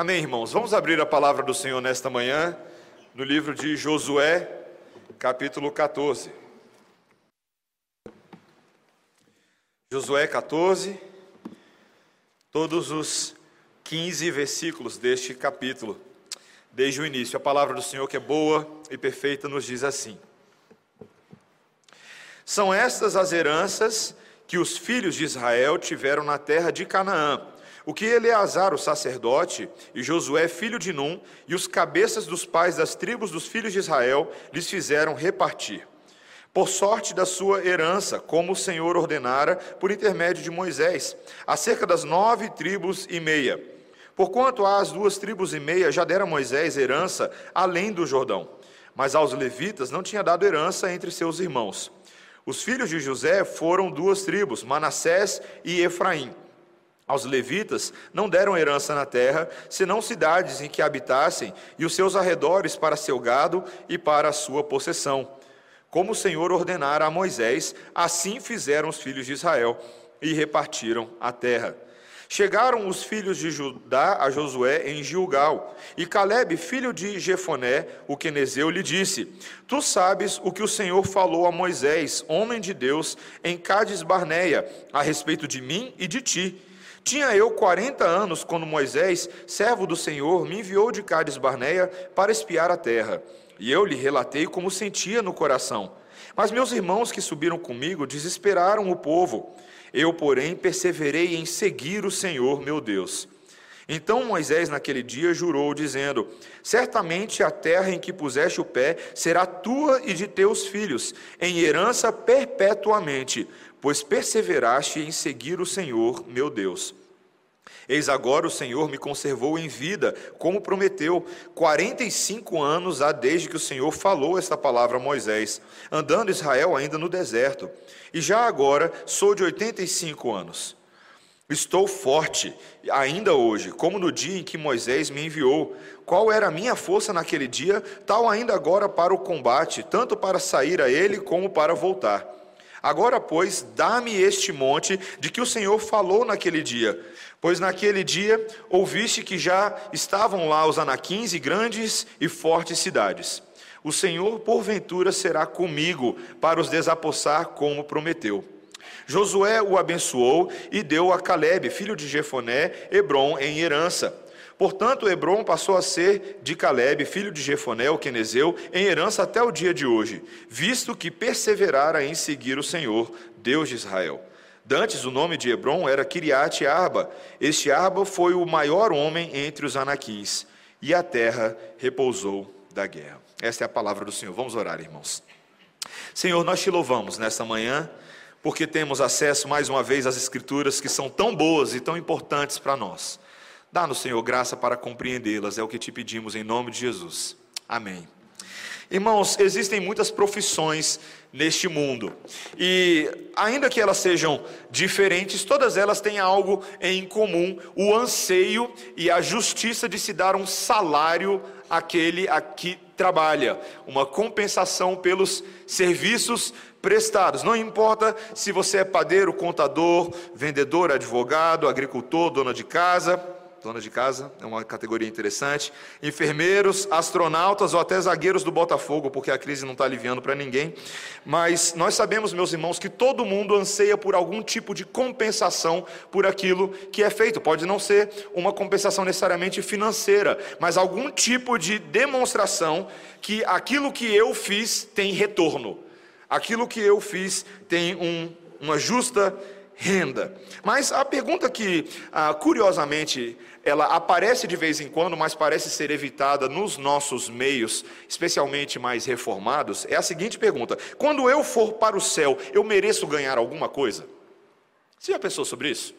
Amém, irmãos? Vamos abrir a palavra do Senhor nesta manhã, no livro de Josué, capítulo 14. Josué 14, todos os 15 versículos deste capítulo, desde o início. A palavra do Senhor, que é boa e perfeita, nos diz assim: São estas as heranças que os filhos de Israel tiveram na terra de Canaã, o que Eleazar, o sacerdote, e Josué, filho de Num, e os cabeças dos pais das tribos dos filhos de Israel lhes fizeram repartir. Por sorte da sua herança, como o Senhor ordenara por intermédio de Moisés, acerca das nove tribos e meia. Porquanto às duas tribos e meia já dera Moisés herança além do Jordão, mas aos levitas não tinha dado herança entre seus irmãos. Os filhos de José foram duas tribos, Manassés e Efraim. Aos levitas não deram herança na terra, senão cidades em que habitassem e os seus arredores para seu gado e para a sua possessão. Como o Senhor ordenara a Moisés, assim fizeram os filhos de Israel e repartiram a terra. Chegaram os filhos de Judá a Josué em Gilgal, e Caleb, filho de Jefoné, o quenezeu, lhe disse: Tu sabes o que o Senhor falou a Moisés, homem de Deus, em Cádiz Barneia, a respeito de mim e de ti. Tinha eu quarenta anos quando Moisés, servo do Senhor, me enviou de Cádiz Barneia para espiar a terra. E eu lhe relatei como sentia no coração. Mas meus irmãos que subiram comigo desesperaram o povo. Eu, porém, perseverei em seguir o Senhor, meu Deus. Então Moisés, naquele dia, jurou, dizendo: Certamente a terra em que puseste o pé será tua e de teus filhos, em herança perpetuamente, pois perseveraste em seguir o Senhor, meu Deus. Eis agora o Senhor me conservou em vida, como prometeu. Quarenta e cinco anos há desde que o Senhor falou esta palavra a Moisés, andando Israel ainda no deserto. E já agora sou de oitenta e cinco anos. Estou forte, ainda hoje, como no dia em que Moisés me enviou. Qual era a minha força naquele dia, tal ainda agora para o combate, tanto para sair a ele como para voltar. Agora, pois, dá-me este monte de que o Senhor falou naquele dia. Pois naquele dia ouviste que já estavam lá os anaquins e grandes e fortes cidades. O Senhor, porventura, será comigo para os desapossar, como prometeu. Josué o abençoou e deu a Caleb, filho de Jefoné, Hebron em herança. Portanto, Hebron passou a ser de Caleb, filho de Jefoné, o quenezeu, em herança até o dia de hoje, visto que perseverara em seguir o Senhor, Deus de Israel. Dantes, o nome de Hebron era Kiriat Arba. Este Arba foi o maior homem entre os anaquins, e a terra repousou da guerra. Esta é a palavra do Senhor. Vamos orar, irmãos. Senhor, nós te louvamos nesta manhã, porque temos acesso mais uma vez às Escrituras que são tão boas e tão importantes para nós. Dá-nos, Senhor, graça para compreendê-las, é o que te pedimos em nome de Jesus. Amém. Irmãos, existem muitas profissões neste mundo, e ainda que elas sejam diferentes, todas elas têm algo em comum: o anseio e a justiça de se dar um salário àquele a que trabalha, uma compensação pelos serviços prestados. Não importa se você é padeiro, contador, vendedor, advogado, agricultor, dona de casa dona de casa, é uma categoria interessante. Enfermeiros, astronautas ou até zagueiros do Botafogo, porque a crise não está aliviando para ninguém. Mas nós sabemos, meus irmãos, que todo mundo anseia por algum tipo de compensação por aquilo que é feito. Pode não ser uma compensação necessariamente financeira, mas algum tipo de demonstração que aquilo que eu fiz tem retorno. Aquilo que eu fiz tem um, uma justa renda. Mas a pergunta que, ah, curiosamente, ela aparece de vez em quando, mas parece ser evitada nos nossos meios, especialmente mais reformados, é a seguinte pergunta: quando eu for para o céu, eu mereço ganhar alguma coisa? Você já pensou sobre isso?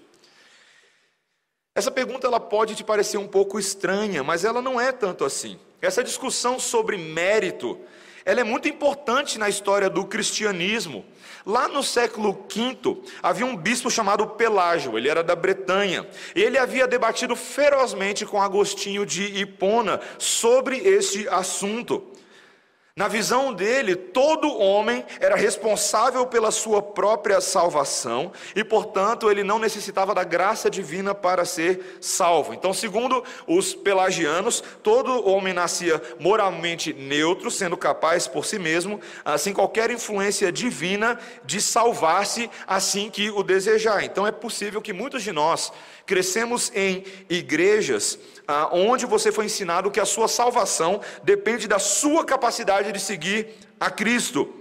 Essa pergunta ela pode te parecer um pouco estranha, mas ela não é tanto assim. Essa discussão sobre mérito, ela é muito importante na história do cristianismo. Lá no século V, havia um bispo chamado Pelágio, ele era da Bretanha. Ele havia debatido ferozmente com Agostinho de Hipona sobre este assunto. Na visão dele, todo homem era responsável pela sua própria salvação e, portanto, ele não necessitava da graça divina para ser salvo. Então, segundo os pelagianos, todo homem nascia moralmente neutro, sendo capaz por si mesmo, sem qualquer influência divina, de salvar-se assim que o desejar. Então, é possível que muitos de nós crescemos em igrejas onde você foi ensinado que a sua salvação depende da sua capacidade de seguir a Cristo.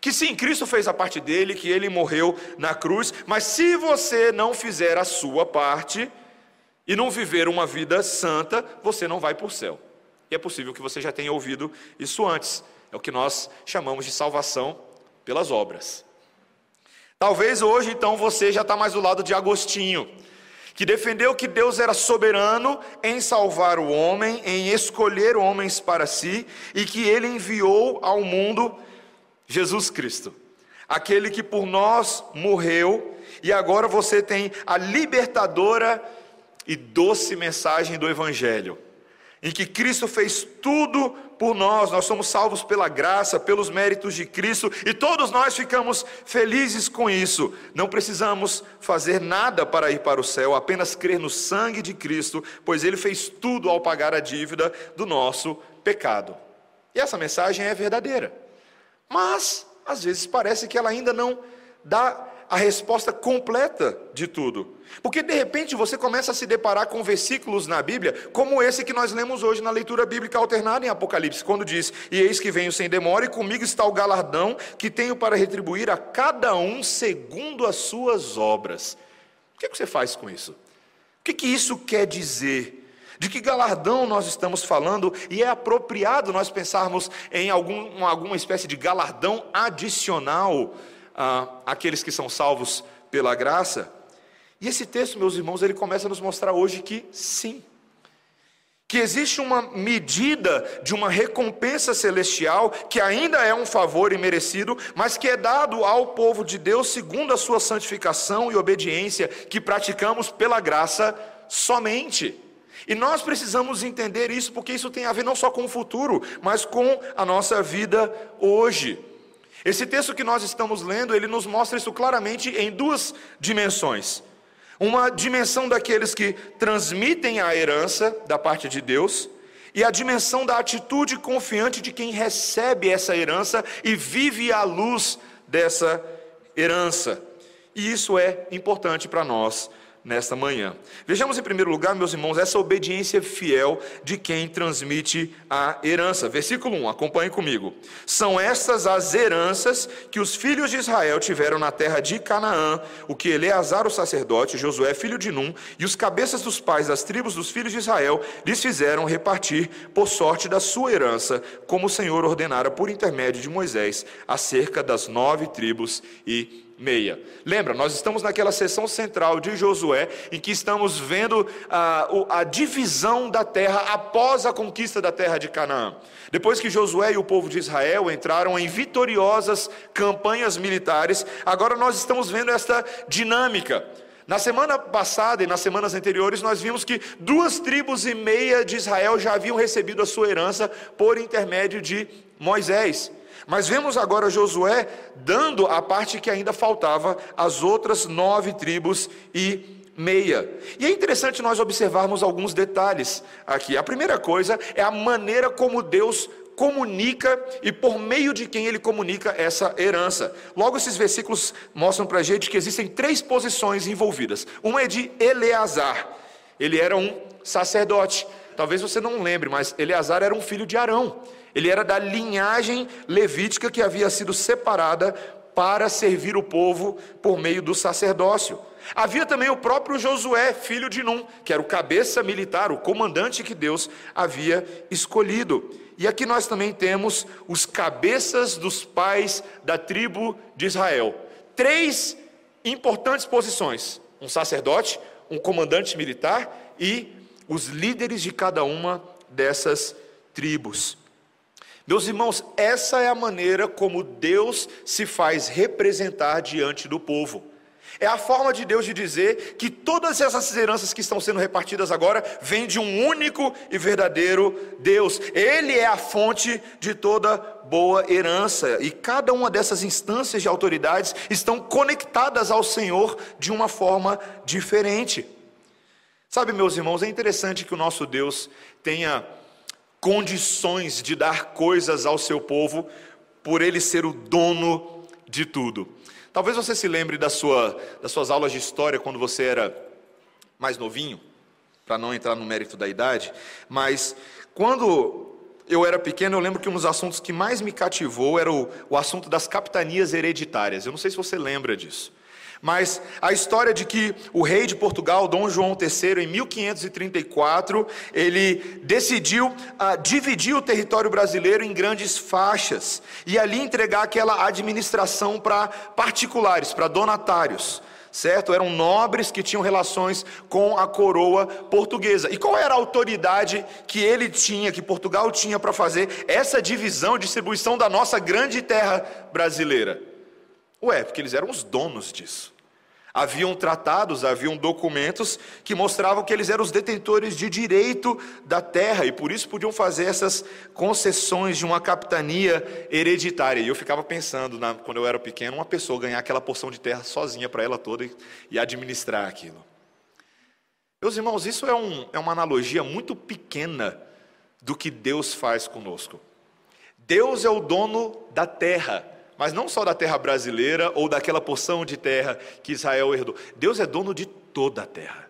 Que sim, Cristo fez a parte dele, que ele morreu na cruz, mas se você não fizer a sua parte e não viver uma vida santa, você não vai para o céu. E é possível que você já tenha ouvido isso antes. É o que nós chamamos de salvação pelas obras. Talvez hoje, então, você já está mais do lado de Agostinho que defendeu que Deus era soberano em salvar o homem, em escolher homens para si, e que ele enviou ao mundo Jesus Cristo, aquele que por nós morreu, e agora você tem a libertadora e doce mensagem do Evangelho em que Cristo fez tudo por nós, nós somos salvos pela graça, pelos méritos de Cristo, e todos nós ficamos felizes com isso. Não precisamos fazer nada para ir para o céu, apenas crer no sangue de Cristo, pois Ele fez tudo ao pagar a dívida do nosso pecado. E essa mensagem é verdadeira, mas às vezes parece que ela ainda não dá a resposta completa de tudo. Porque de repente você começa a se deparar com versículos na Bíblia, como esse que nós lemos hoje na leitura bíblica alternada em Apocalipse, quando diz: E eis que venho sem demora, e comigo está o galardão que tenho para retribuir a cada um segundo as suas obras. O que, é que você faz com isso? O que, que isso quer dizer? De que galardão nós estamos falando e é apropriado nós pensarmos em algum, alguma espécie de galardão adicional ah, aqueles que são salvos pela graça. E esse texto, meus irmãos, ele começa a nos mostrar hoje que sim, que existe uma medida de uma recompensa celestial que ainda é um favor imerecido, mas que é dado ao povo de Deus segundo a sua santificação e obediência que praticamos pela graça somente. E nós precisamos entender isso porque isso tem a ver não só com o futuro, mas com a nossa vida hoje. Esse texto que nós estamos lendo, ele nos mostra isso claramente em duas dimensões. Uma dimensão daqueles que transmitem a herança da parte de Deus, e a dimensão da atitude confiante de quem recebe essa herança e vive à luz dessa herança. E isso é importante para nós nesta manhã. Vejamos em primeiro lugar, meus irmãos, essa obediência fiel de quem transmite a herança. Versículo 1, acompanhe comigo. São estas as heranças que os filhos de Israel tiveram na terra de Canaã, o que Eleazar, o sacerdote, Josué, filho de Num, e os cabeças dos pais das tribos dos filhos de Israel lhes fizeram repartir por sorte da sua herança, como o Senhor ordenara por intermédio de Moisés, acerca das nove tribos e meia. Lembra, nós estamos naquela sessão central de Josué, em que estamos vendo a, a divisão da terra após a conquista da terra de Canaã. Depois que Josué e o povo de Israel entraram em vitoriosas campanhas militares, agora nós estamos vendo esta dinâmica. Na semana passada e nas semanas anteriores, nós vimos que duas tribos e meia de Israel já haviam recebido a sua herança por intermédio de Moisés. Mas vemos agora Josué dando a parte que ainda faltava às outras nove tribos e meia. E é interessante nós observarmos alguns detalhes aqui. A primeira coisa é a maneira como Deus comunica e por meio de quem ele comunica essa herança. Logo, esses versículos mostram para a gente que existem três posições envolvidas. Uma é de Eleazar, ele era um sacerdote. Talvez você não lembre, mas Eleazar era um filho de Arão. Ele era da linhagem levítica que havia sido separada para servir o povo por meio do sacerdócio. Havia também o próprio Josué, filho de Num, que era o cabeça militar, o comandante que Deus havia escolhido. E aqui nós também temos os cabeças dos pais da tribo de Israel. Três importantes posições: um sacerdote, um comandante militar e os líderes de cada uma dessas tribos. Meus irmãos, essa é a maneira como Deus se faz representar diante do povo. É a forma de Deus de dizer que todas essas heranças que estão sendo repartidas agora vêm de um único e verdadeiro Deus. Ele é a fonte de toda boa herança e cada uma dessas instâncias de autoridades estão conectadas ao Senhor de uma forma diferente. Sabe, meus irmãos, é interessante que o nosso Deus tenha condições de dar coisas ao seu povo por ele ser o dono de tudo. Talvez você se lembre da sua, das suas aulas de história quando você era mais novinho, para não entrar no mérito da idade, mas quando eu era pequeno, eu lembro que um dos assuntos que mais me cativou era o, o assunto das capitanias hereditárias. Eu não sei se você lembra disso. Mas a história de que o rei de Portugal, Dom João III, em 1534, ele decidiu uh, dividir o território brasileiro em grandes faixas e ali entregar aquela administração para particulares, para donatários certo? Eram nobres que tinham relações com a coroa portuguesa. E qual era a autoridade que ele tinha, que Portugal tinha para fazer essa divisão, distribuição da nossa grande terra brasileira? Ué, porque eles eram os donos disso. Haviam tratados, haviam documentos que mostravam que eles eram os detentores de direito da terra e por isso podiam fazer essas concessões de uma capitania hereditária. E eu ficava pensando, na, quando eu era pequeno, uma pessoa ganhar aquela porção de terra sozinha para ela toda e, e, administrar aquilo. Meus irmãos, isso é, um, é uma analogia muito pequena do que Deus faz conosco. Deus é o dono da terra mas não só da terra brasileira ou daquela porção de terra que Israel herdou. Deus é dono de toda a terra,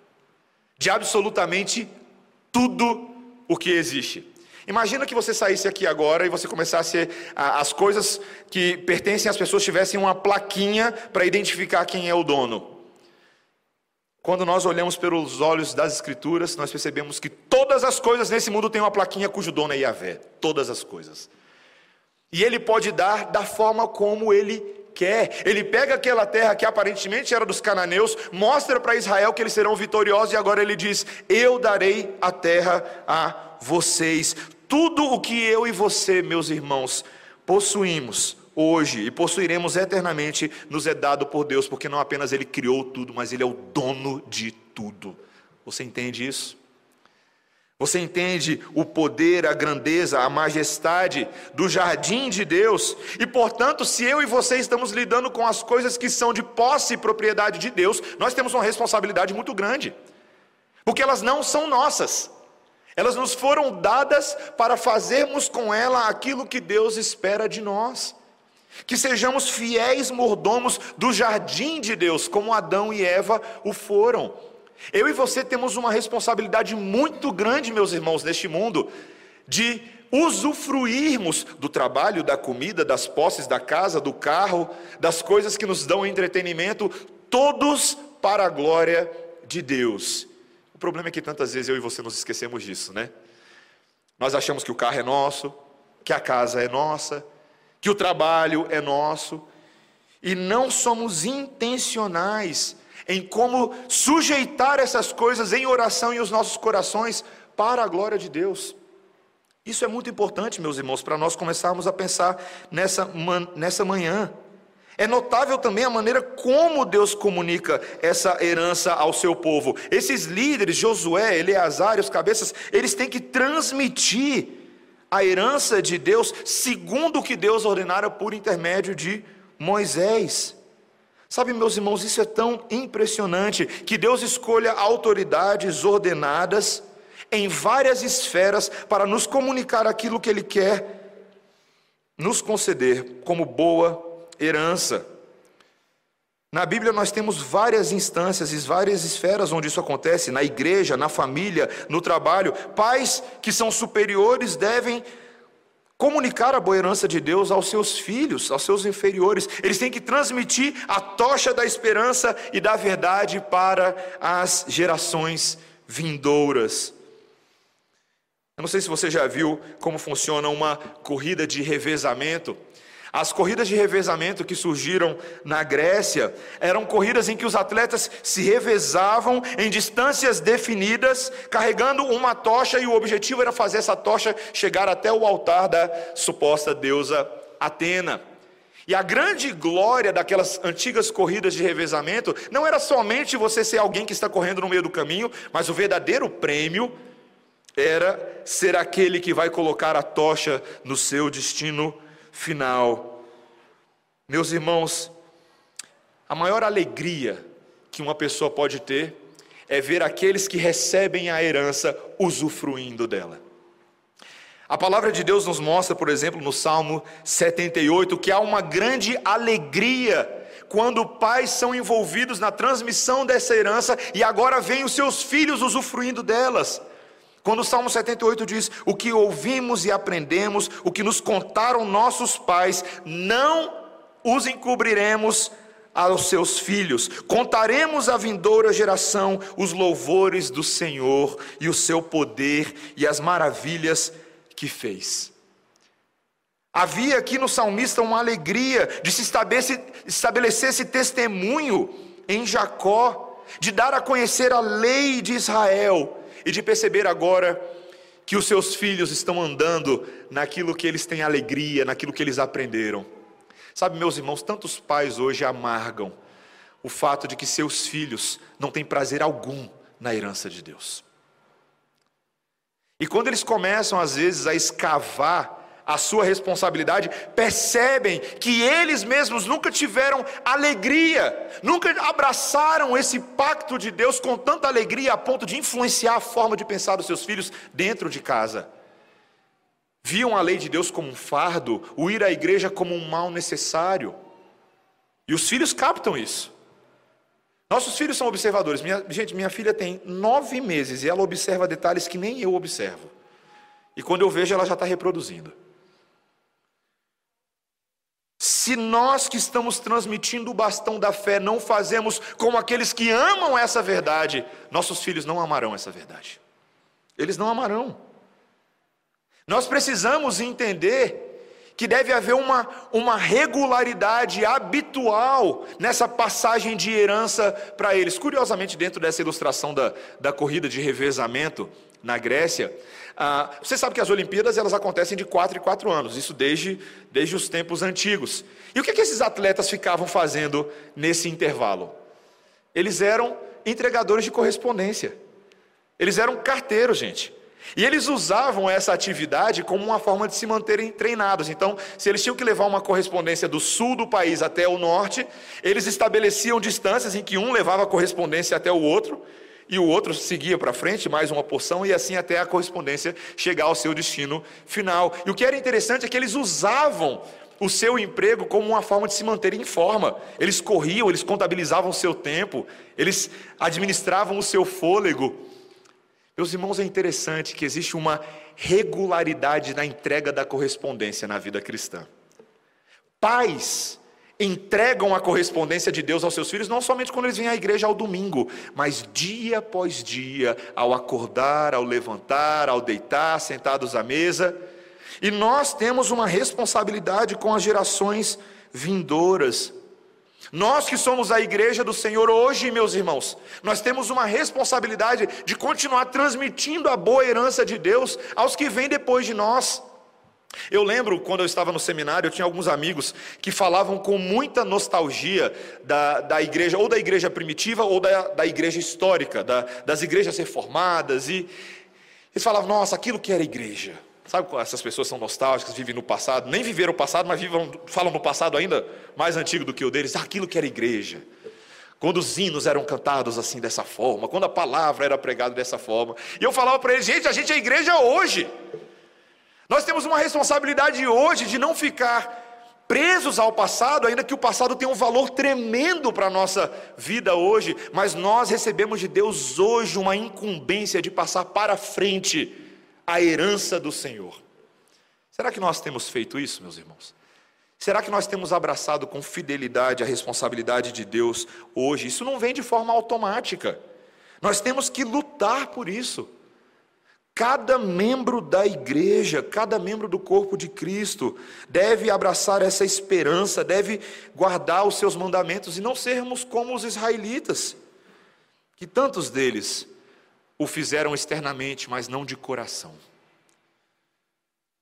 de absolutamente tudo o que existe. Imagina que você saísse aqui agora e você começasse a, as coisas que pertencem às pessoas tivessem uma plaquinha para identificar quem é o dono. Quando nós olhamos pelos olhos das Escrituras, nós percebemos que todas as coisas nesse mundo têm uma plaquinha cujo dono é Yahvé. Todas as coisas. E ele pode dar da forma como ele quer. Ele pega aquela terra que aparentemente era dos cananeus, mostra para Israel que eles serão vitoriosos e agora ele diz: Eu darei a terra a vocês. Tudo o que eu e você, meus irmãos, possuímos hoje e possuiremos eternamente, nos é dado por Deus, porque não apenas Ele criou tudo, mas Ele é o dono de tudo. Você entende isso? Você entende o poder, a grandeza, a majestade do jardim de Deus? E portanto, se eu e você estamos lidando com as coisas que são de posse e propriedade de Deus, nós temos uma responsabilidade muito grande, porque elas não são nossas, elas nos foram dadas para fazermos com ela aquilo que Deus espera de nós. Que sejamos fiéis mordomos do jardim de Deus, como Adão e Eva o foram. Eu e você temos uma responsabilidade muito grande, meus irmãos, neste mundo, de usufruirmos do trabalho, da comida, das posses da casa, do carro, das coisas que nos dão entretenimento, todos para a glória de Deus. O problema é que tantas vezes eu e você nos esquecemos disso, né? Nós achamos que o carro é nosso, que a casa é nossa, que o trabalho é nosso, e não somos intencionais em como sujeitar essas coisas em oração em os nossos corações para a glória de Deus. Isso é muito importante, meus irmãos, para nós começarmos a pensar nessa, nessa manhã. É notável também a maneira como Deus comunica essa herança ao seu povo. Esses líderes, Josué, Eleazar e os cabeças, eles têm que transmitir a herança de Deus segundo o que Deus ordenara por intermédio de Moisés. Sabe, meus irmãos, isso é tão impressionante que Deus escolha autoridades ordenadas em várias esferas para nos comunicar aquilo que Ele quer nos conceder como boa herança. Na Bíblia nós temos várias instâncias e várias esferas onde isso acontece, na igreja, na família, no trabalho. Pais que são superiores devem comunicar a boa herança de Deus aos seus filhos, aos seus inferiores. Eles têm que transmitir a tocha da esperança e da verdade para as gerações vindouras. Eu não sei se você já viu como funciona uma corrida de revezamento. As corridas de revezamento que surgiram na Grécia eram corridas em que os atletas se revezavam em distâncias definidas, carregando uma tocha, e o objetivo era fazer essa tocha chegar até o altar da suposta deusa Atena. E a grande glória daquelas antigas corridas de revezamento não era somente você ser alguém que está correndo no meio do caminho, mas o verdadeiro prêmio era ser aquele que vai colocar a tocha no seu destino final. Meus irmãos, a maior alegria que uma pessoa pode ter é ver aqueles que recebem a herança usufruindo dela. A palavra de Deus nos mostra, por exemplo, no Salmo 78, que há uma grande alegria quando pais são envolvidos na transmissão dessa herança e agora vêm os seus filhos usufruindo delas. Quando o Salmo 78 diz: O que ouvimos e aprendemos, o que nos contaram nossos pais, não os encobriremos aos seus filhos. Contaremos à vindoura geração os louvores do Senhor e o seu poder e as maravilhas que fez. Havia aqui no salmista uma alegria de se estabelecer, esse testemunho em Jacó, de dar a conhecer a lei de Israel e de perceber agora que os seus filhos estão andando naquilo que eles têm alegria, naquilo que eles aprenderam. Sabe, meus irmãos, tantos pais hoje amargam o fato de que seus filhos não têm prazer algum na herança de Deus. E quando eles começam, às vezes, a escavar a sua responsabilidade, percebem que eles mesmos nunca tiveram alegria, nunca abraçaram esse pacto de Deus com tanta alegria a ponto de influenciar a forma de pensar dos seus filhos dentro de casa. Viam a lei de Deus como um fardo, o ir à igreja como um mal necessário. E os filhos captam isso. Nossos filhos são observadores. Minha, gente, minha filha tem nove meses e ela observa detalhes que nem eu observo. E quando eu vejo, ela já está reproduzindo. Se nós que estamos transmitindo o bastão da fé não fazemos como aqueles que amam essa verdade, nossos filhos não amarão essa verdade. Eles não amarão. Nós precisamos entender que deve haver uma, uma regularidade habitual nessa passagem de herança para eles. Curiosamente, dentro dessa ilustração da, da corrida de revezamento na Grécia, ah, você sabe que as Olimpíadas elas acontecem de quatro em quatro anos, isso desde, desde os tempos antigos. E o que, que esses atletas ficavam fazendo nesse intervalo? Eles eram entregadores de correspondência, eles eram carteiros, gente. E eles usavam essa atividade como uma forma de se manterem treinados. Então, se eles tinham que levar uma correspondência do sul do país até o norte, eles estabeleciam distâncias em que um levava a correspondência até o outro, e o outro seguia para frente, mais uma porção, e assim até a correspondência chegar ao seu destino final. E o que era interessante é que eles usavam o seu emprego como uma forma de se manterem em forma. Eles corriam, eles contabilizavam o seu tempo, eles administravam o seu fôlego. Meus irmãos, é interessante que existe uma regularidade na entrega da correspondência na vida cristã. Pais entregam a correspondência de Deus aos seus filhos, não somente quando eles vêm à igreja ao domingo, mas dia após dia, ao acordar, ao levantar, ao deitar, sentados à mesa. E nós temos uma responsabilidade com as gerações vindouras. Nós que somos a igreja do Senhor hoje, meus irmãos, nós temos uma responsabilidade de continuar transmitindo a boa herança de Deus aos que vêm depois de nós. Eu lembro quando eu estava no seminário, eu tinha alguns amigos que falavam com muita nostalgia da, da igreja, ou da igreja primitiva, ou da, da igreja histórica, da, das igrejas reformadas, e eles falavam, nossa, aquilo que era igreja. Sabe essas pessoas são nostálgicas, vivem no passado, nem viveram o passado, mas vivam, falam no passado ainda mais antigo do que o deles, aquilo que era igreja. Quando os hinos eram cantados assim dessa forma, quando a palavra era pregada dessa forma. E eu falava para eles, gente, a gente é igreja hoje. Nós temos uma responsabilidade hoje de não ficar presos ao passado, ainda que o passado tenha um valor tremendo para a nossa vida hoje, mas nós recebemos de Deus hoje uma incumbência de passar para frente a herança do Senhor. Será que nós temos feito isso, meus irmãos? Será que nós temos abraçado com fidelidade a responsabilidade de Deus hoje? Isso não vem de forma automática. Nós temos que lutar por isso. Cada membro da igreja, cada membro do corpo de Cristo deve abraçar essa esperança, deve guardar os seus mandamentos e não sermos como os israelitas, que tantos deles o fizeram externamente, mas não de coração.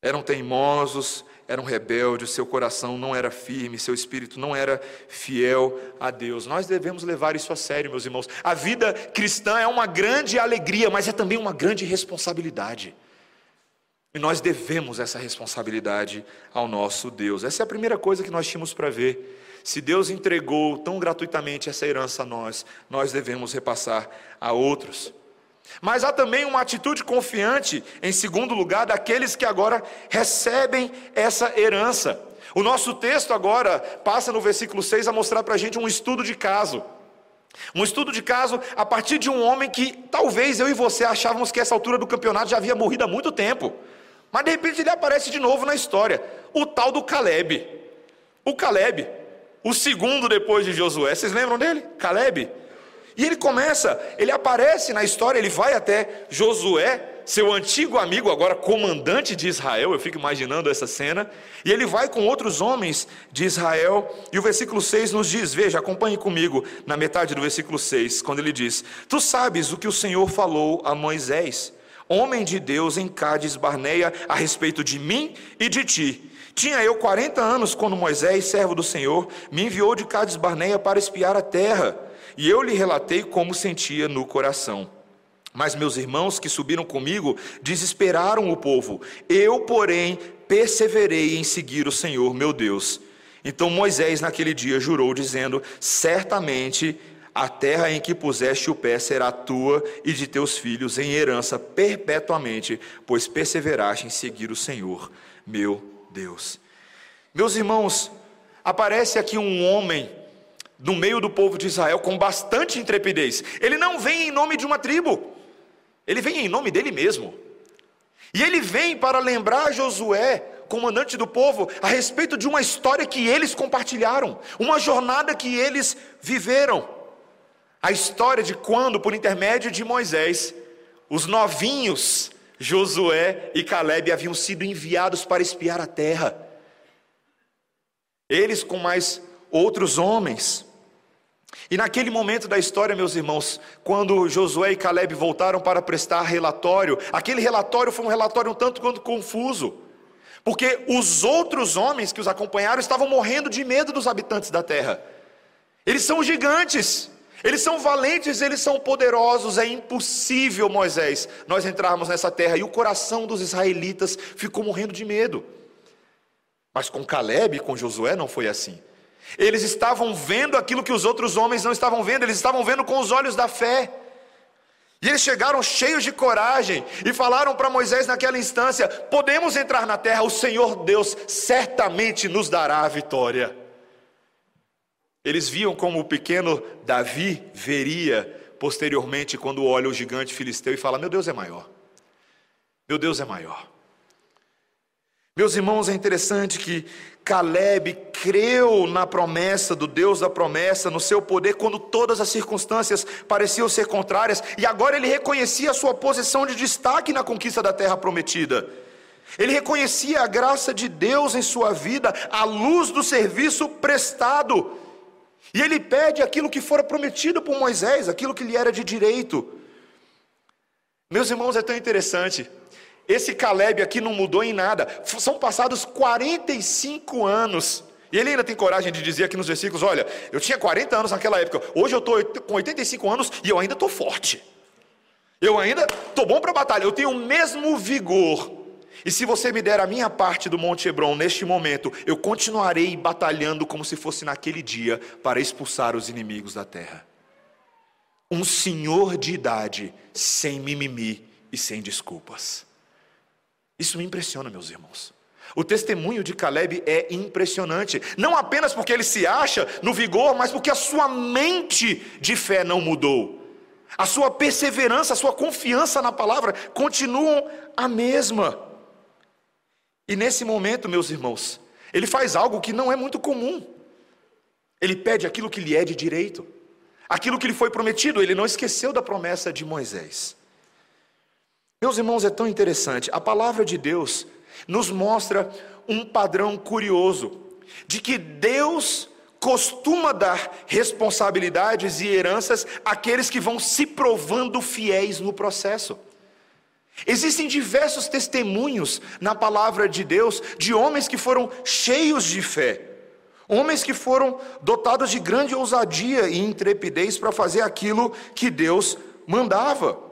Eram teimosos, eram rebeldes, seu coração não era firme, seu espírito não era fiel a Deus. Nós devemos levar isso a sério, meus irmãos. A vida cristã é uma grande alegria, mas é também uma grande responsabilidade. E nós devemos essa responsabilidade ao nosso Deus. Essa é a primeira coisa que nós tínhamos para ver. Se Deus entregou tão gratuitamente essa herança a nós, nós devemos repassar a outros. Mas há também uma atitude confiante, em segundo lugar, daqueles que agora recebem essa herança. O nosso texto agora passa no versículo 6 a mostrar para a gente um estudo de caso. Um estudo de caso a partir de um homem que talvez eu e você achávamos que essa altura do campeonato já havia morrido há muito tempo. Mas de repente ele aparece de novo na história. O tal do Caleb. O Caleb. O segundo depois de Josué. Vocês lembram dele? Caleb. E ele começa, ele aparece na história, ele vai até Josué, seu antigo amigo, agora comandante de Israel, eu fico imaginando essa cena, e ele vai com outros homens de Israel, e o versículo 6 nos diz: veja, acompanhe comigo na metade do versículo 6, quando ele diz: Tu sabes o que o Senhor falou a Moisés, homem de Deus em Cádiz Barneia, a respeito de mim e de ti. Tinha eu 40 anos quando Moisés, servo do Senhor, me enviou de Cádiz Barneia para espiar a terra e eu lhe relatei como sentia no coração. Mas meus irmãos que subiram comigo desesperaram o povo. Eu, porém, perseverei em seguir o Senhor, meu Deus. Então Moisés, naquele dia, jurou, dizendo: Certamente a terra em que puseste o pé será tua e de teus filhos em herança perpetuamente, pois perseveraste em seguir o Senhor, meu Deus. Meus irmãos, aparece aqui um homem no meio do povo de Israel com bastante intrepidez. Ele não vem em nome de uma tribo, ele vem em nome dele mesmo. E ele vem para lembrar Josué, comandante do povo, a respeito de uma história que eles compartilharam, uma jornada que eles viveram. A história de quando, por intermédio de Moisés, os novinhos Josué e Caleb haviam sido enviados para espiar a terra. Eles com mais outros homens. E naquele momento da história, meus irmãos, quando Josué e Caleb voltaram para prestar relatório, aquele relatório foi um relatório um tanto quanto confuso, porque os outros homens que os acompanharam estavam morrendo de medo dos habitantes da terra. Eles são gigantes, eles são valentes, eles são poderosos, é impossível, Moisés, nós entrarmos nessa terra. E o coração dos israelitas ficou morrendo de medo. Mas com Caleb e com Josué não foi assim. Eles estavam vendo aquilo que os outros homens não estavam vendo, eles estavam vendo com os olhos da fé. E eles chegaram cheios de coragem e falaram para Moisés naquela instância: podemos entrar na terra, o Senhor Deus certamente nos dará a vitória. Eles viam como o pequeno Davi veria posteriormente quando olha o gigante filisteu e fala: Meu Deus é maior, meu Deus é maior. Meus irmãos, é interessante que Caleb creu na promessa do Deus da promessa, no seu poder, quando todas as circunstâncias pareciam ser contrárias, e agora ele reconhecia a sua posição de destaque na conquista da terra prometida. Ele reconhecia a graça de Deus em sua vida, a luz do serviço prestado. E ele pede aquilo que fora prometido por Moisés, aquilo que lhe era de direito. Meus irmãos, é tão interessante. Esse Caleb aqui não mudou em nada. São passados 45 anos. E ele ainda tem coragem de dizer aqui nos versículos: Olha, eu tinha 40 anos naquela época, hoje eu estou com 85 anos e eu ainda estou forte. Eu ainda estou bom para batalha, eu tenho o mesmo vigor. E se você me der a minha parte do Monte Hebron neste momento, eu continuarei batalhando como se fosse naquele dia para expulsar os inimigos da terra. Um senhor de idade, sem mimimi e sem desculpas. Isso me impressiona, meus irmãos. O testemunho de Caleb é impressionante, não apenas porque ele se acha no vigor, mas porque a sua mente de fé não mudou. A sua perseverança, a sua confiança na palavra continuam a mesma. E nesse momento, meus irmãos, ele faz algo que não é muito comum. Ele pede aquilo que lhe é de direito, aquilo que lhe foi prometido, ele não esqueceu da promessa de Moisés. Meus irmãos, é tão interessante. A palavra de Deus nos mostra um padrão curioso de que Deus costuma dar responsabilidades e heranças àqueles que vão se provando fiéis no processo. Existem diversos testemunhos na palavra de Deus de homens que foram cheios de fé, homens que foram dotados de grande ousadia e intrepidez para fazer aquilo que Deus mandava.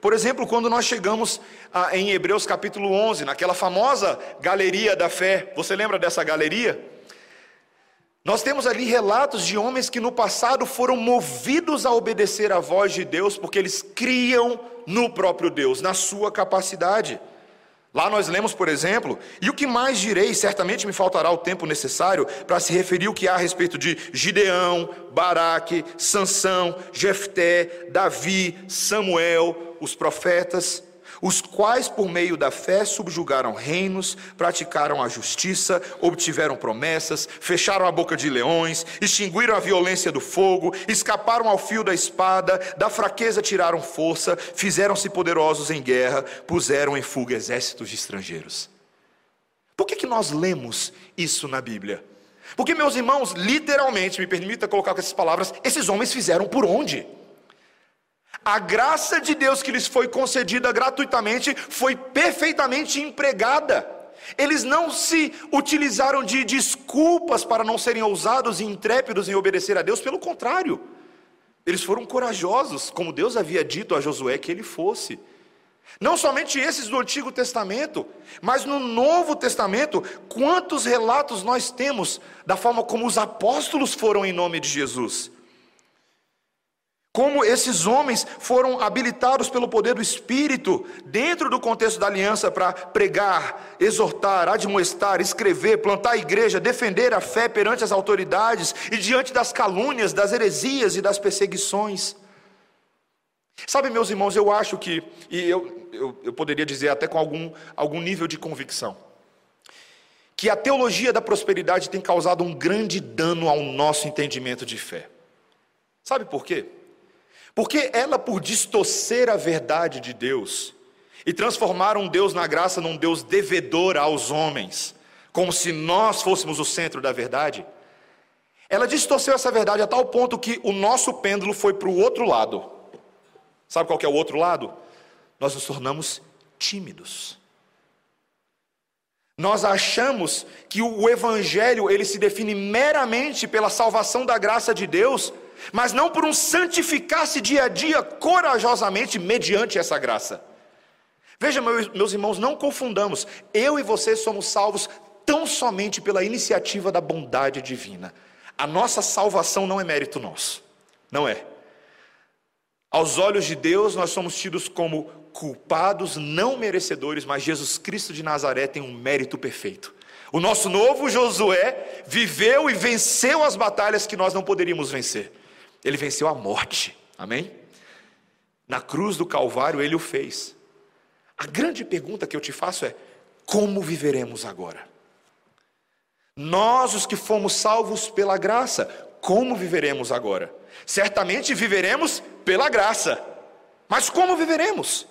Por exemplo, quando nós chegamos a, em Hebreus capítulo 11, naquela famosa galeria da fé, você lembra dessa galeria? Nós temos ali relatos de homens que no passado foram movidos a obedecer à voz de Deus, porque eles criam no próprio Deus, na sua capacidade. Lá nós lemos, por exemplo, e o que mais direi, certamente me faltará o tempo necessário para se referir o que há a respeito de Gideão, Baraque, Sansão, Jefté, Davi, Samuel, os profetas os quais, por meio da fé, subjugaram reinos, praticaram a justiça, obtiveram promessas, fecharam a boca de leões, extinguiram a violência do fogo, escaparam ao fio da espada, da fraqueza tiraram força, fizeram-se poderosos em guerra, puseram em fuga exércitos de estrangeiros. Por que, que nós lemos isso na Bíblia? Porque, meus irmãos, literalmente, me permita colocar com essas palavras, esses homens fizeram por onde? A graça de Deus que lhes foi concedida gratuitamente foi perfeitamente empregada. Eles não se utilizaram de desculpas para não serem ousados e intrépidos em obedecer a Deus, pelo contrário, eles foram corajosos, como Deus havia dito a Josué que ele fosse. Não somente esses do Antigo Testamento, mas no Novo Testamento, quantos relatos nós temos da forma como os apóstolos foram em nome de Jesus. Como esses homens foram habilitados pelo poder do Espírito, dentro do contexto da aliança, para pregar, exortar, admoestar, escrever, plantar a igreja, defender a fé perante as autoridades e diante das calúnias, das heresias e das perseguições. Sabe, meus irmãos, eu acho que, e eu, eu, eu poderia dizer até com algum, algum nível de convicção, que a teologia da prosperidade tem causado um grande dano ao nosso entendimento de fé. Sabe por quê? Porque ela, por distorcer a verdade de Deus e transformar um Deus na graça num Deus devedor aos homens, como se nós fôssemos o centro da verdade, ela distorceu essa verdade a tal ponto que o nosso pêndulo foi para o outro lado. Sabe qual é o outro lado? Nós nos tornamos tímidos. Nós achamos que o evangelho ele se define meramente pela salvação da graça de Deus mas não por um santificar-se dia a dia corajosamente mediante essa graça. Veja, meus irmãos, não confundamos, eu e você somos salvos tão somente pela iniciativa da bondade divina. A nossa salvação não é mérito nosso, não é. Aos olhos de Deus, nós somos tidos como culpados, não merecedores, mas Jesus Cristo de Nazaré tem um mérito perfeito. O nosso novo Josué viveu e venceu as batalhas que nós não poderíamos vencer. Ele venceu a morte. Amém? Na cruz do Calvário ele o fez. A grande pergunta que eu te faço é: como viveremos agora? Nós, os que fomos salvos pela graça, como viveremos agora? Certamente viveremos pela graça, mas como viveremos?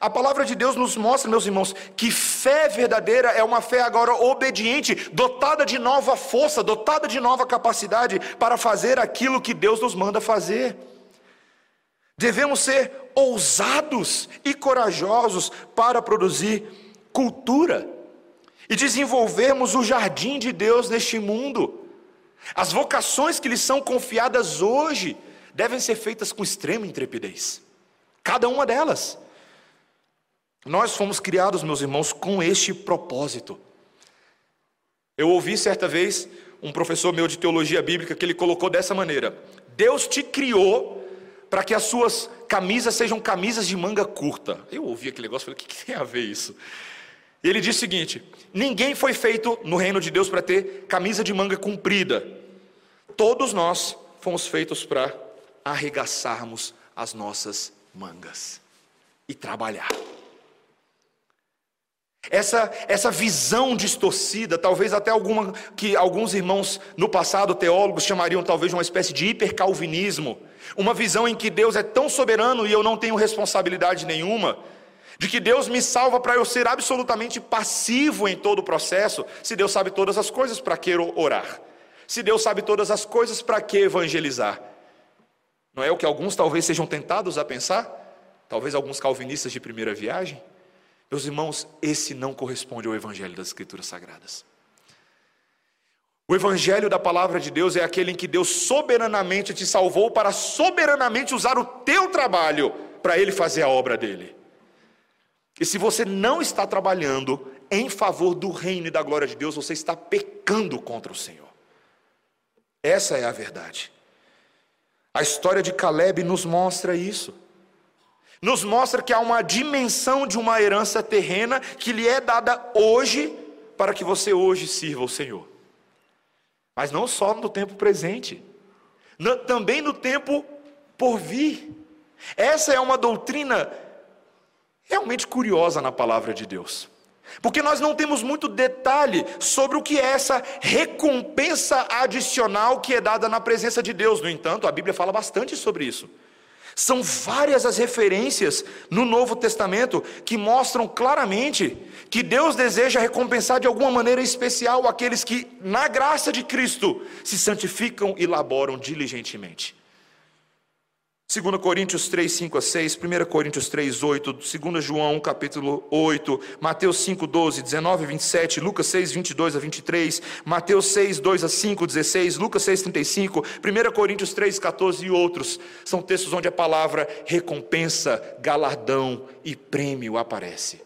A palavra de Deus nos mostra, meus irmãos, que fé verdadeira é uma fé agora obediente, dotada de nova força, dotada de nova capacidade para fazer aquilo que Deus nos manda fazer. Devemos ser ousados e corajosos para produzir cultura e desenvolvermos o jardim de Deus neste mundo. As vocações que lhes são confiadas hoje devem ser feitas com extrema intrepidez, cada uma delas. Nós fomos criados, meus irmãos, com este propósito. Eu ouvi certa vez um professor meu de teologia bíblica que ele colocou dessa maneira: Deus te criou para que as suas camisas sejam camisas de manga curta. Eu ouvi aquele negócio e falei: o que, tem a ver isso? E ele diz o seguinte: ninguém foi feito no reino de Deus para ter camisa de manga comprida. Todos nós fomos feitos para arregaçarmos as nossas mangas e trabalhar. Essa, essa visão distorcida, talvez até alguma que alguns irmãos no passado teólogos chamariam talvez de uma espécie de hipercalvinismo, uma visão em que Deus é tão soberano e eu não tenho responsabilidade nenhuma, de que Deus me salva para eu ser absolutamente passivo em todo o processo. Se Deus sabe todas as coisas, para que orar? Se Deus sabe todas as coisas, para que evangelizar? Não é o que alguns talvez sejam tentados a pensar? talvez alguns calvinistas de primeira viagem. Meus irmãos, esse não corresponde ao Evangelho das Escrituras Sagradas. O Evangelho da palavra de Deus é aquele em que Deus soberanamente te salvou para soberanamente usar o teu trabalho para Ele fazer a obra dele. E se você não está trabalhando em favor do reino e da glória de Deus, você está pecando contra o Senhor. Essa é a verdade. A história de Caleb nos mostra isso. Nos mostra que há uma dimensão de uma herança terrena que lhe é dada hoje para que você hoje sirva o Senhor. Mas não só no tempo presente, também no tempo por vir. Essa é uma doutrina realmente curiosa na palavra de Deus. Porque nós não temos muito detalhe sobre o que é essa recompensa adicional que é dada na presença de Deus. No entanto, a Bíblia fala bastante sobre isso. São várias as referências no Novo Testamento que mostram claramente que Deus deseja recompensar de alguma maneira especial aqueles que, na graça de Cristo, se santificam e laboram diligentemente. 2 Coríntios 3, 5 a 6, 1 Coríntios 3, 8, 2 João capítulo 8, Mateus 5, 12, 19 27, Lucas 6, 22 a 23, Mateus 6, 2 a 5, 16, Lucas 6, 35, 1 Coríntios 3, 14 e outros. São textos onde a palavra recompensa, galardão e prêmio aparece.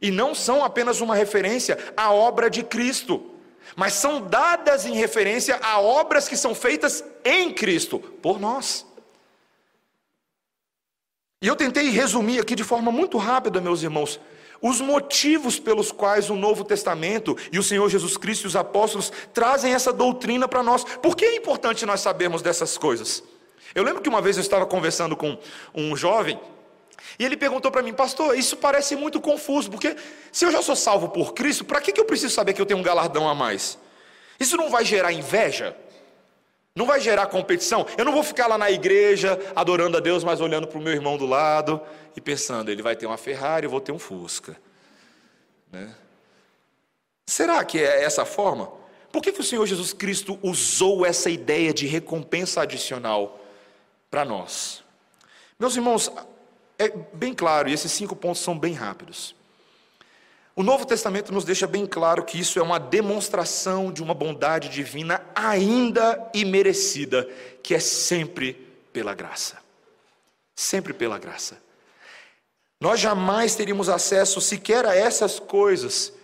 E não são apenas uma referência à obra de Cristo, mas são dadas em referência a obras que são feitas em Cristo, por nós. E eu tentei resumir aqui de forma muito rápida, meus irmãos, os motivos pelos quais o Novo Testamento e o Senhor Jesus Cristo e os apóstolos trazem essa doutrina para nós. Por que é importante nós sabermos dessas coisas? Eu lembro que uma vez eu estava conversando com um jovem e ele perguntou para mim, pastor, isso parece muito confuso, porque se eu já sou salvo por Cristo, para que, eu preciso saber que eu tenho um galardão a mais? Isso não vai gerar inveja? Não vai gerar competição. Eu não vou ficar lá na igreja adorando a Deus, mas olhando para o meu irmão do lado e pensando, ele vai ter uma Ferrari, eu vou ter um Fusca. Né? Será que é essa forma? Por que, que o Senhor Jesus Cristo usou essa ideia de recompensa adicional para nós? Meus irmãos, é bem claro, e esses cinco pontos são bem rápidos. O Novo Testamento nos deixa bem claro que isso é uma demonstração de uma bondade divina ainda imerecida, que é sempre pela graça. Sempre pela graça. Nós jamais teríamos acesso sequer a essas coisas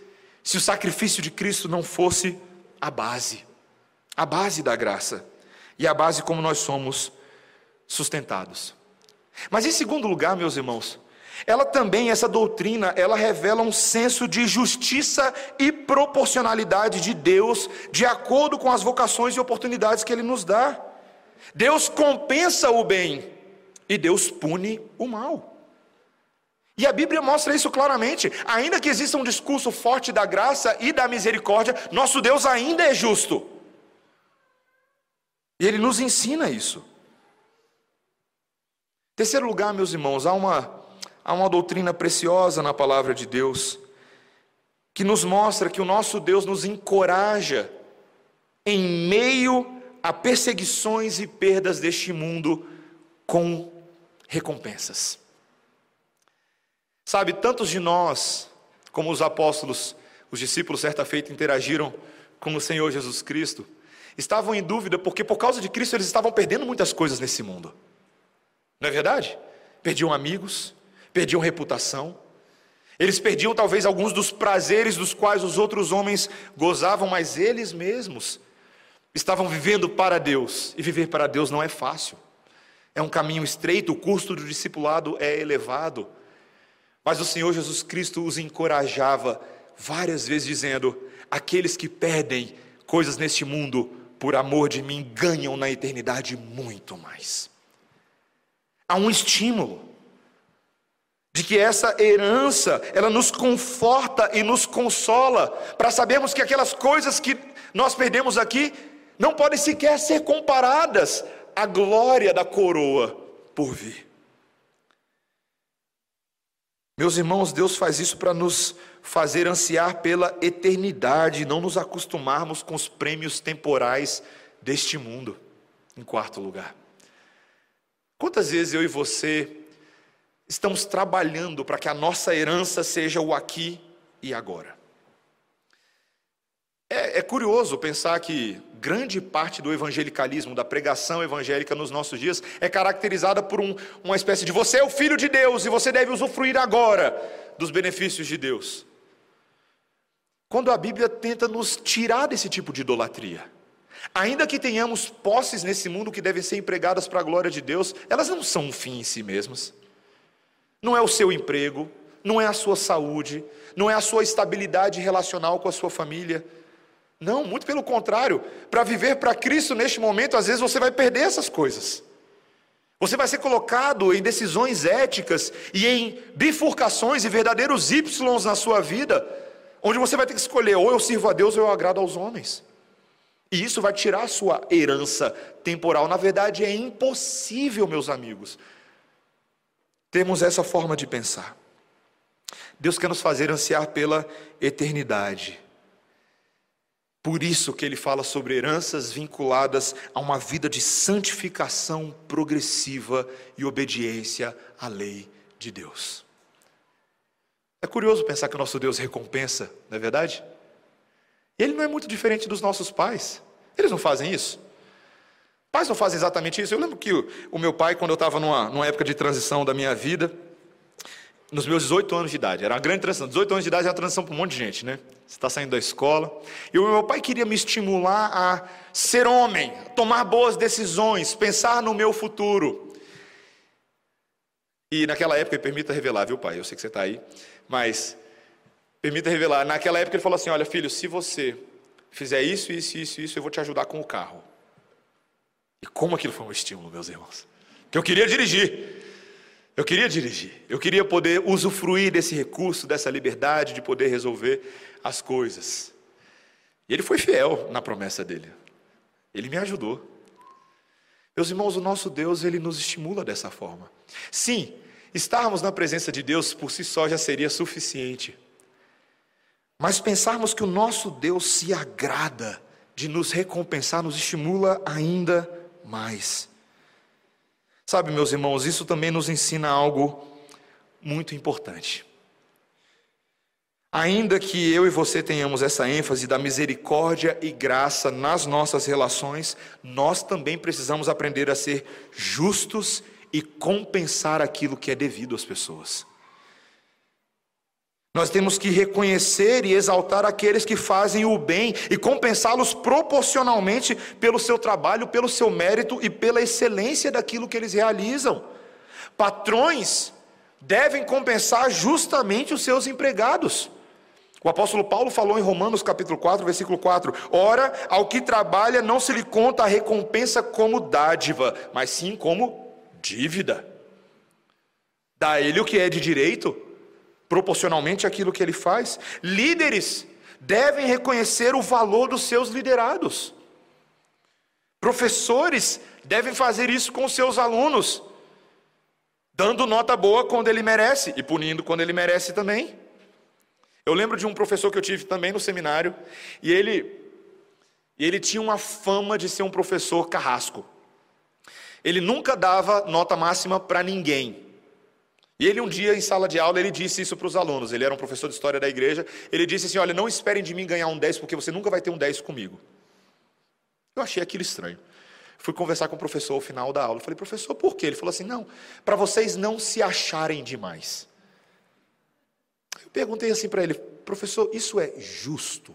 se o sacrifício de Cristo não fosse a base, a base da graça e a base como nós somos sustentados. Mas em segundo lugar, meus irmãos, ela também, essa doutrina, ela revela um senso de justiça e proporcionalidade de Deus, de acordo com as vocações e oportunidades que Ele nos dá. Deus compensa o bem e Deus pune o mal. E a Bíblia mostra isso claramente. Ainda que exista um discurso forte da graça e da misericórdia, nosso Deus ainda é justo. E Ele nos ensina isso. Terceiro lugar, meus irmãos, há uma há uma doutrina preciosa na palavra de Deus, que nos mostra que o nosso Deus nos encoraja em meio a perseguições e perdas deste mundo com recompensas. Sabe, tantos de nós, como os apóstolos, os discípulos, certa feita, interagiram com o Senhor Jesus Cristo, estavam em dúvida porque, por causa de Cristo, eles estavam perdendo muitas coisas nesse mundo. Não é verdade? Perdiam amigos, perdiam reputação, eles perdiam talvez alguns dos prazeres dos quais os outros homens gozavam, mas eles mesmos estavam vivendo para Deus, e viver para Deus não é fácil. É um caminho estreito, o custo do discipulado é elevado. Mas o Senhor Jesus Cristo os encorajava várias vezes, dizendo: aqueles que perdem coisas neste mundo por amor de mim ganham na eternidade muito mais. Há um estímulo de que essa herança, ela nos conforta e nos consola, para sabermos que aquelas coisas que nós perdemos aqui não podem sequer ser comparadas à glória da coroa por vir. Meus irmãos, Deus faz isso para nos fazer ansiar pela eternidade, não nos acostumarmos com os prêmios temporais deste mundo. Em quarto lugar, quantas vezes eu e você estamos trabalhando para que a nossa herança seja o aqui e agora. É, é, curioso pensar que grande parte do evangelicalismo, da pregação evangélica nos nossos dias, é caracterizada por um, uma espécie de você é o filho de Deus e você deve usufruir agora dos benefícios de Deus. Quando a Bíblia tenta nos tirar desse tipo de idolatria. Ainda que tenhamos posses nesse mundo que devem ser empregadas para a glória de Deus, elas não são um fim em si mesmas. Não é o seu emprego, não é a sua saúde, não é a sua estabilidade relacional com a sua família. Não, muito pelo contrário. Para viver para Cristo neste momento, às vezes você vai perder essas coisas. Você vai ser colocado em decisões éticas e em bifurcações e verdadeiros Ys na sua vida, onde você vai ter que escolher ou eu sirvo a Deus ou eu agrado aos homens. E isso vai tirar a sua herança temporal. Na verdade, é impossível, meus amigos, termos essa forma de pensar. Deus quer nos fazer ansiar pela eternidade. Por isso que ele fala sobre heranças vinculadas a uma vida de santificação progressiva e obediência à lei de Deus. É curioso pensar que o nosso Deus recompensa, não é verdade? Ele não é muito diferente dos nossos pais. Eles não fazem isso. Pais não fazem exatamente isso. Eu lembro que o, meu pai, quando eu estava numa, numa época de transição da minha vida, nos meus 18 anos de idade. Era uma grande transição. 18 anos de idade é uma transição para um monte de gente, né? Você está saindo da escola. E o meu pai queria me estimular a ser homem, tomar boas decisões, pensar no meu futuro. E naquela época, permita revelar, viu, pai? Eu sei que você está aí, mas permita revelar. Naquela época ele falou assim: Olha, filho, se você fizer isso, isso, isso, isso, eu vou te ajudar com o carro. E como aquilo foi um estímulo, meus irmãos? Que eu queria dirigir. Eu queria dirigir, eu queria poder usufruir desse recurso, dessa liberdade de poder resolver as coisas. E ele foi fiel na promessa dele. Ele me ajudou. Meus irmãos, o nosso Deus, ele nos estimula dessa forma. Sim, estarmos na presença de Deus por si só já seria suficiente. Mas pensarmos que o nosso Deus se agrada de nos recompensar nos estimula ainda mais. Sabe, meus irmãos, isso também nos ensina algo muito importante. Ainda que eu e você tenhamos essa ênfase da misericórdia e graça nas nossas relações, nós também precisamos aprender a ser justos e compensar aquilo que é devido às pessoas. Nós temos que reconhecer e exaltar aqueles que fazem o bem e compensá-los proporcionalmente pelo seu trabalho, pelo seu mérito e pela excelência daquilo que eles realizam. Patrões devem compensar justamente os seus empregados. O apóstolo Paulo falou em Romanos capítulo 4, versículo 4: Ora, ao que trabalha não se lhe conta a recompensa como dádiva, mas sim como dívida. Dá ele o que é de direito, proporcionalmente àquilo que ele faz. Líderes devem reconhecer o valor dos seus liderados. Professores devem fazer isso com seus alunos, dando nota boa quando ele merece e punindo quando ele merece também. Eu lembro de um professor que eu tive também no seminário, e ele ele tinha uma fama de ser um professor carrasco. Ele nunca dava nota máxima para ninguém. E ele um dia em sala de aula, ele disse isso para os alunos, ele era um professor de história da igreja, ele disse assim, olha, não esperem de mim ganhar um 10, porque você nunca vai ter um 10 comigo. Eu achei aquilo estranho. Fui conversar com o professor ao final da aula, falei, professor, por quê? Ele falou assim, não, para vocês não se acharem demais. Eu perguntei assim para ele, professor, isso é justo?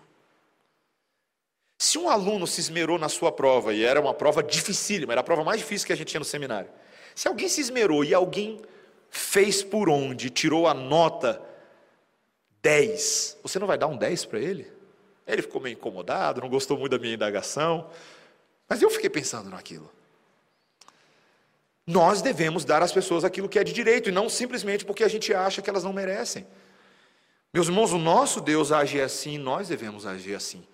Se um aluno se esmerou na sua prova, e era uma prova dificílima, era a prova mais difícil que a gente tinha no seminário, se alguém se esmerou e alguém fez por onde, tirou a nota 10, você não vai dar um 10 para ele? Ele ficou meio incomodado, não gostou muito da minha indagação, mas eu fiquei pensando naquilo. Nós devemos dar às pessoas aquilo que é de direito, e não simplesmente porque a gente acha que elas não merecem. Meus irmãos, o nosso Deus age assim, nós devemos agir assim.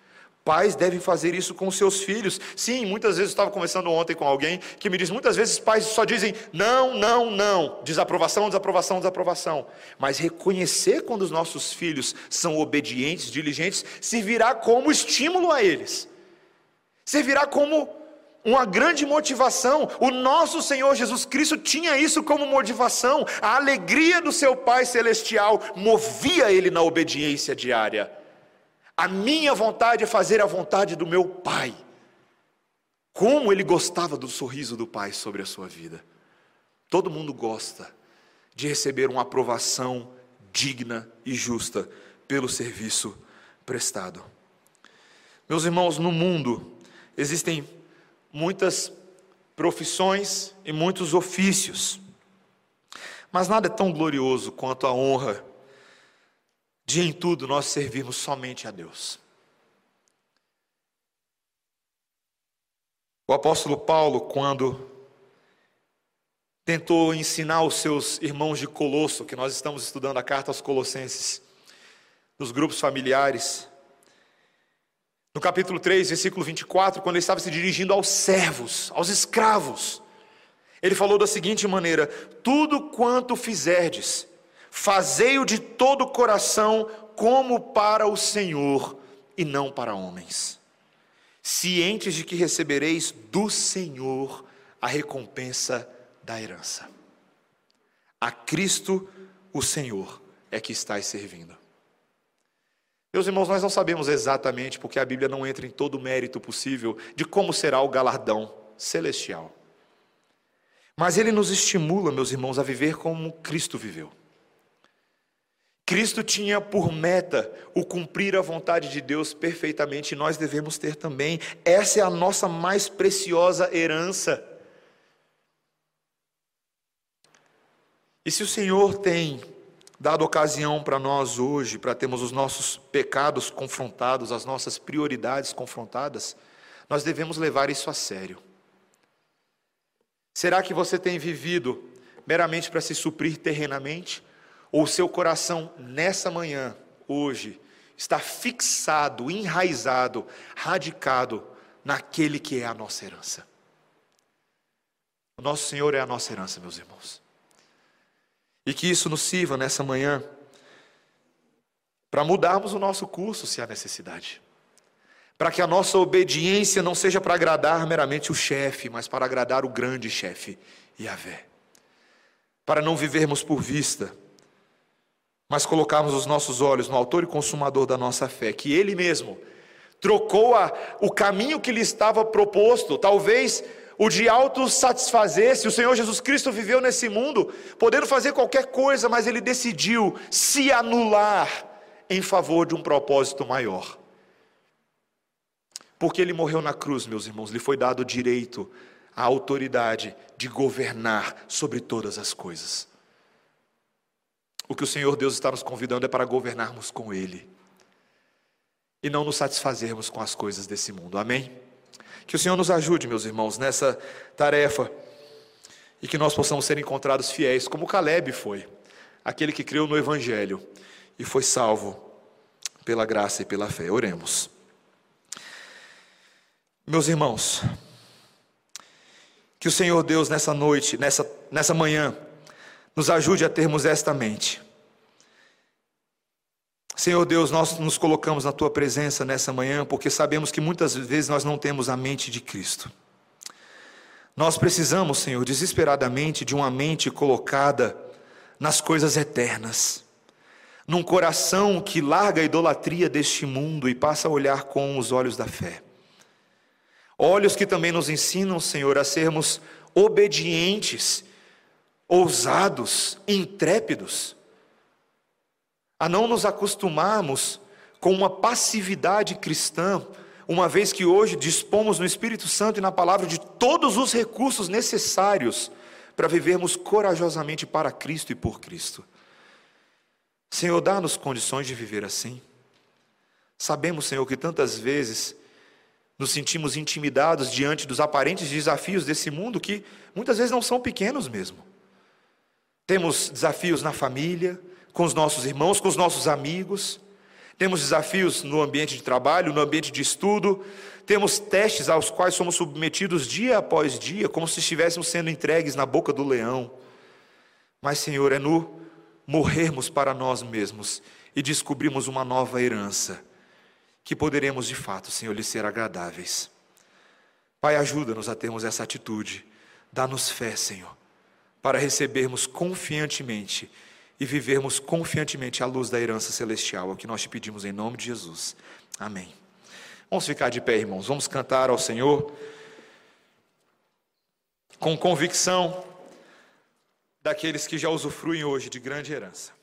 Pais devem fazer isso com seus filhos. Sim, muitas vezes eu estava conversando ontem com alguém que me disse: muitas vezes pais só dizem não, não, não, desaprovação, desaprovação, desaprovação. Mas reconhecer quando os nossos filhos são obedientes, diligentes, servirá como estímulo a eles, servirá como uma grande motivação. O nosso Senhor Jesus Cristo tinha isso como motivação. A alegria do seu Pai Celestial movia ele na obediência diária. A minha vontade é fazer a vontade do meu Pai. Como ele gostava do sorriso do Pai sobre a sua vida. Todo mundo gosta de receber uma aprovação digna e justa pelo serviço prestado. Meus irmãos, no mundo existem muitas profissões e muitos ofícios. Mas nada é tão glorioso quanto a honra de em tudo nós servirmos somente a Deus. O apóstolo Paulo, quando tentou ensinar os seus irmãos de Colosso, que nós estamos estudando a carta aos Colossenses, nos grupos familiares, no capítulo 3, versículo 24, quando ele estava se dirigindo aos servos, aos escravos, ele falou da seguinte maneira: Tudo quanto fizerdes, fazei-o de todo o coração, como para o Senhor e não para homens, cientes de que recebereis do Senhor a recompensa da herança. A Cristo, o Senhor, é que estáis servindo. Meus irmãos, nós não sabemos exatamente, porque a Bíblia não entra em todo o mérito possível de como será o galardão celestial. Mas ele nos estimula, meus irmãos, a viver como Cristo viveu. Cristo tinha por meta o cumprir a vontade de Deus perfeitamente, e nós devemos ter também. Essa é a nossa mais preciosa herança. E se o Senhor tem dado ocasião para nós hoje, para termos os nossos pecados confrontados, as nossas prioridades confrontadas, nós devemos levar isso a sério. Será que você tem vivido meramente para se suprir terrenamente? Ou seu coração, nessa manhã, hoje, está fixado, enraizado, radicado naquele que é a nossa herança? O nosso Senhor é a nossa herança, meus irmãos. E que isso nos sirva nessa manhã para mudarmos o nosso curso, se há necessidade. Para que a nossa obediência não seja para agradar meramente o chefe, mas para agradar o grande chefe, Yahvé. Para não vivermos por vista, mas colocarmos os nossos olhos no autor e consumador da nossa fé, que Ele mesmo trocou a, o caminho que lhe estava proposto, talvez o de autossatisfazer-se. O Senhor Jesus Cristo viveu nesse mundo, podendo fazer qualquer coisa, mas ele decidiu se anular em favor de um propósito maior. Porque ele morreu na cruz, meus irmãos, lhe foi dado o direito, a autoridade de governar sobre todas as coisas. O que o Senhor Deus está nos convidando é para governarmos com Ele e não nos satisfazermos com as coisas desse mundo. Amém? Que o Senhor nos ajude, meus irmãos, nessa tarefa e que nós possamos ser encontrados fiéis, como Caleb foi, aquele que creu no Evangelho e foi salvo pela graça e pela fé. Oremos. Meus irmãos, que o Senhor Deus nessa noite, nessa, nessa manhã, nos ajude a termos esta mente Senhor Deus, nós nos colocamos na tua presença nessa manhã porque sabemos que muitas vezes nós não temos a mente de Cristo. Nós precisamos, Senhor, desesperadamente de uma mente colocada nas coisas eternas, num coração que larga a idolatria deste mundo e passa a olhar com os olhos da fé. Olhos que também nos ensinam, Senhor, a sermos obedientes, ousados, intrépidos a não nos acostumarmos com uma passividade cristã, uma vez que hoje dispomos no Espírito Santo e na palavra de todos os recursos necessários para vivermos corajosamente para Cristo e por Cristo. Senhor, dá-nos condições de viver assim. Sabemos, Senhor, que tantas vezes nos sentimos intimidados diante dos aparentes desafios desse mundo que muitas vezes não são pequenos mesmo. Temos desafios na família, com os nossos irmãos, com os nossos amigos. Temos desafios no ambiente de trabalho, no ambiente de estudo. Temos testes aos quais somos submetidos dia após dia, como se estivéssemos sendo entregues na boca do leão. Mas, Senhor, é no morrermos para nós mesmos e descobrirmos uma nova herança que poderemos de fato, Senhor, lhe ser agradáveis. Pai, ajuda-nos a termos essa atitude. Dá-nos fé, Senhor, para recebermos confiantemente e vivermos confiantemente à luz da herança celestial. É o que nós te pedimos em nome de Jesus. Amém. Vamos ficar de pé, irmãos. Vamos cantar ao Senhor com convicção daqueles que já usufruem hoje de grande herança.